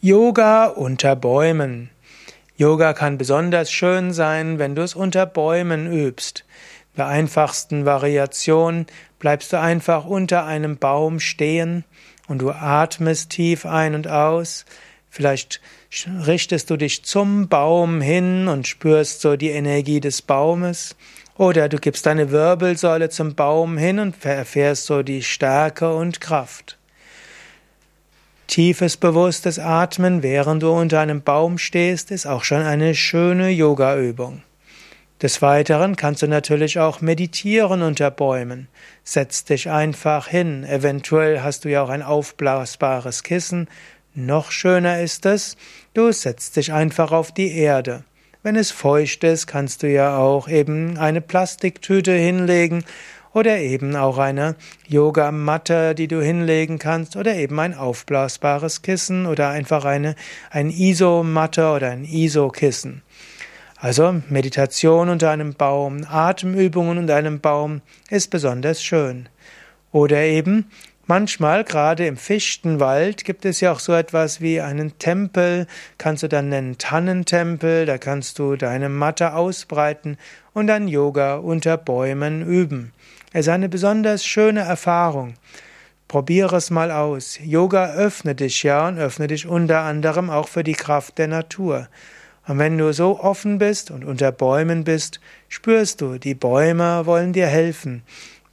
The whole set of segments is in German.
Yoga unter Bäumen. Yoga kann besonders schön sein, wenn du es unter Bäumen übst. In der einfachsten Variation bleibst du einfach unter einem Baum stehen und du atmest tief ein und aus. Vielleicht richtest du dich zum Baum hin und spürst so die Energie des Baumes. Oder du gibst deine Wirbelsäule zum Baum hin und erfährst so die Stärke und Kraft. Tiefes bewusstes Atmen, während du unter einem Baum stehst, ist auch schon eine schöne Yogaübung. Des Weiteren kannst du natürlich auch meditieren unter Bäumen. Setz dich einfach hin. Eventuell hast du ja auch ein aufblasbares Kissen. Noch schöner ist es, du setzt dich einfach auf die Erde. Wenn es feucht ist, kannst du ja auch eben eine Plastiktüte hinlegen oder eben auch eine Yogamatte, die du hinlegen kannst oder eben ein aufblasbares Kissen oder einfach eine ein Isomatte oder ein Isokissen. Also Meditation unter einem Baum, Atemübungen unter einem Baum ist besonders schön. Oder eben Manchmal, gerade im Fichtenwald, gibt es ja auch so etwas wie einen Tempel, kannst du dann nennen Tannentempel, da kannst du deine Matte ausbreiten und dann Yoga unter Bäumen üben. Es ist eine besonders schöne Erfahrung. Probiere es mal aus. Yoga öffnet dich ja und öffnet dich unter anderem auch für die Kraft der Natur. Und wenn du so offen bist und unter Bäumen bist, spürst du, die Bäume wollen dir helfen.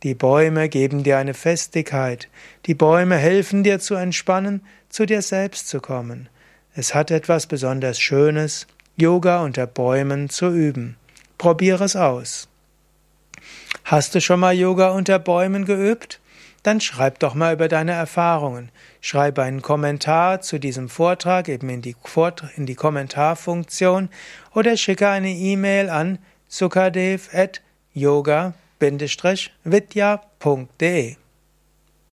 Die Bäume geben dir eine Festigkeit. Die Bäume helfen dir zu entspannen, zu dir selbst zu kommen. Es hat etwas besonders Schönes, Yoga unter Bäumen zu üben. Probiere es aus. Hast du schon mal Yoga unter Bäumen geübt? Dann schreib doch mal über deine Erfahrungen. Schreibe einen Kommentar zu diesem Vortrag eben in die, in die Kommentarfunktion oder schicke eine E-Mail an sukadev.yoga-vidya.de